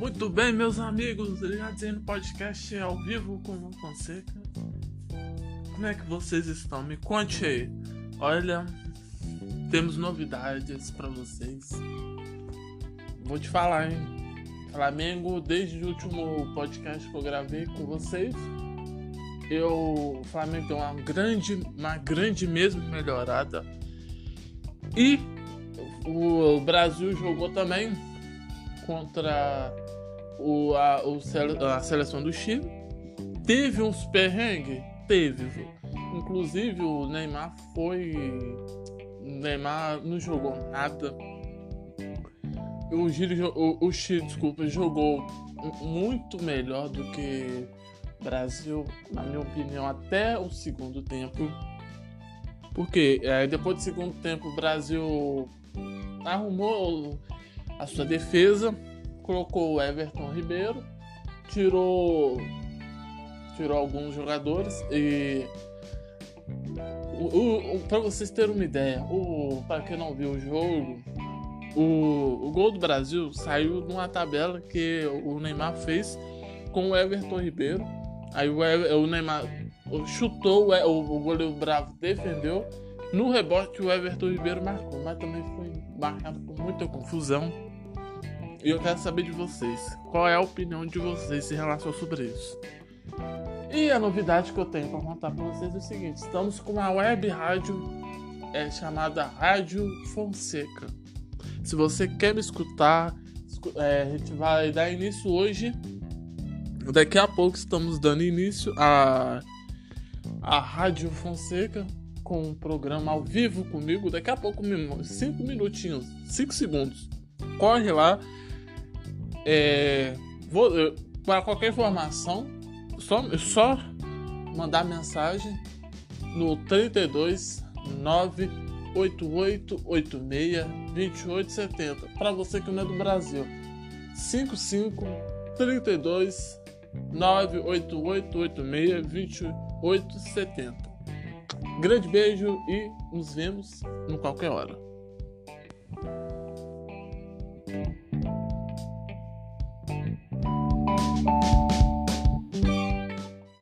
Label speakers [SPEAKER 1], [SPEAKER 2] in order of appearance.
[SPEAKER 1] Muito bem, meus amigos, ligados aí no podcast ao vivo com o Fonseca. Como é que vocês estão? Me conte aí. Olha, temos novidades para vocês. Vou te falar, hein? Flamengo, desde o último podcast que eu gravei com vocês, eu, o Flamengo deu uma grande, uma grande mesmo melhorada. E o Brasil jogou também contra o, a, o, a seleção do Chile. Teve uns perrengues? Teve. Inclusive o Neymar foi. O Neymar não jogou nada. O Chile, o, o Chile desculpa, jogou muito melhor do que o Brasil, na minha opinião, até o segundo tempo. Porque é, depois do segundo tempo o Brasil arrumou a sua defesa, colocou o Everton Ribeiro, tirou tirou alguns jogadores e para vocês terem uma ideia, para quem não viu o jogo, o, o gol do Brasil saiu numa tabela que o Neymar fez com o Everton Ribeiro. Aí o, o Neymar chutou, o, o goleiro Bravo defendeu. No rebote, o Everton Ribeiro marcou, mas também foi marcado com muita confusão. E eu quero saber de vocês, qual é a opinião de vocês em relação sobre isso. E a novidade que eu tenho para contar para vocês é o seguinte: estamos com uma web rádio é, chamada Rádio Fonseca. Se você quer me escutar, é, a gente vai dar início hoje. Daqui a pouco estamos dando início a, a Rádio Fonseca com um programa ao vivo comigo. Daqui a pouco, cinco minutinhos, cinco segundos. Corre lá. É, para qualquer informação, só, só mandar mensagem no 32 9 8886-2870. Para você que não é do Brasil, 55 32 98886-2870. Grande beijo e nos vemos em qualquer hora.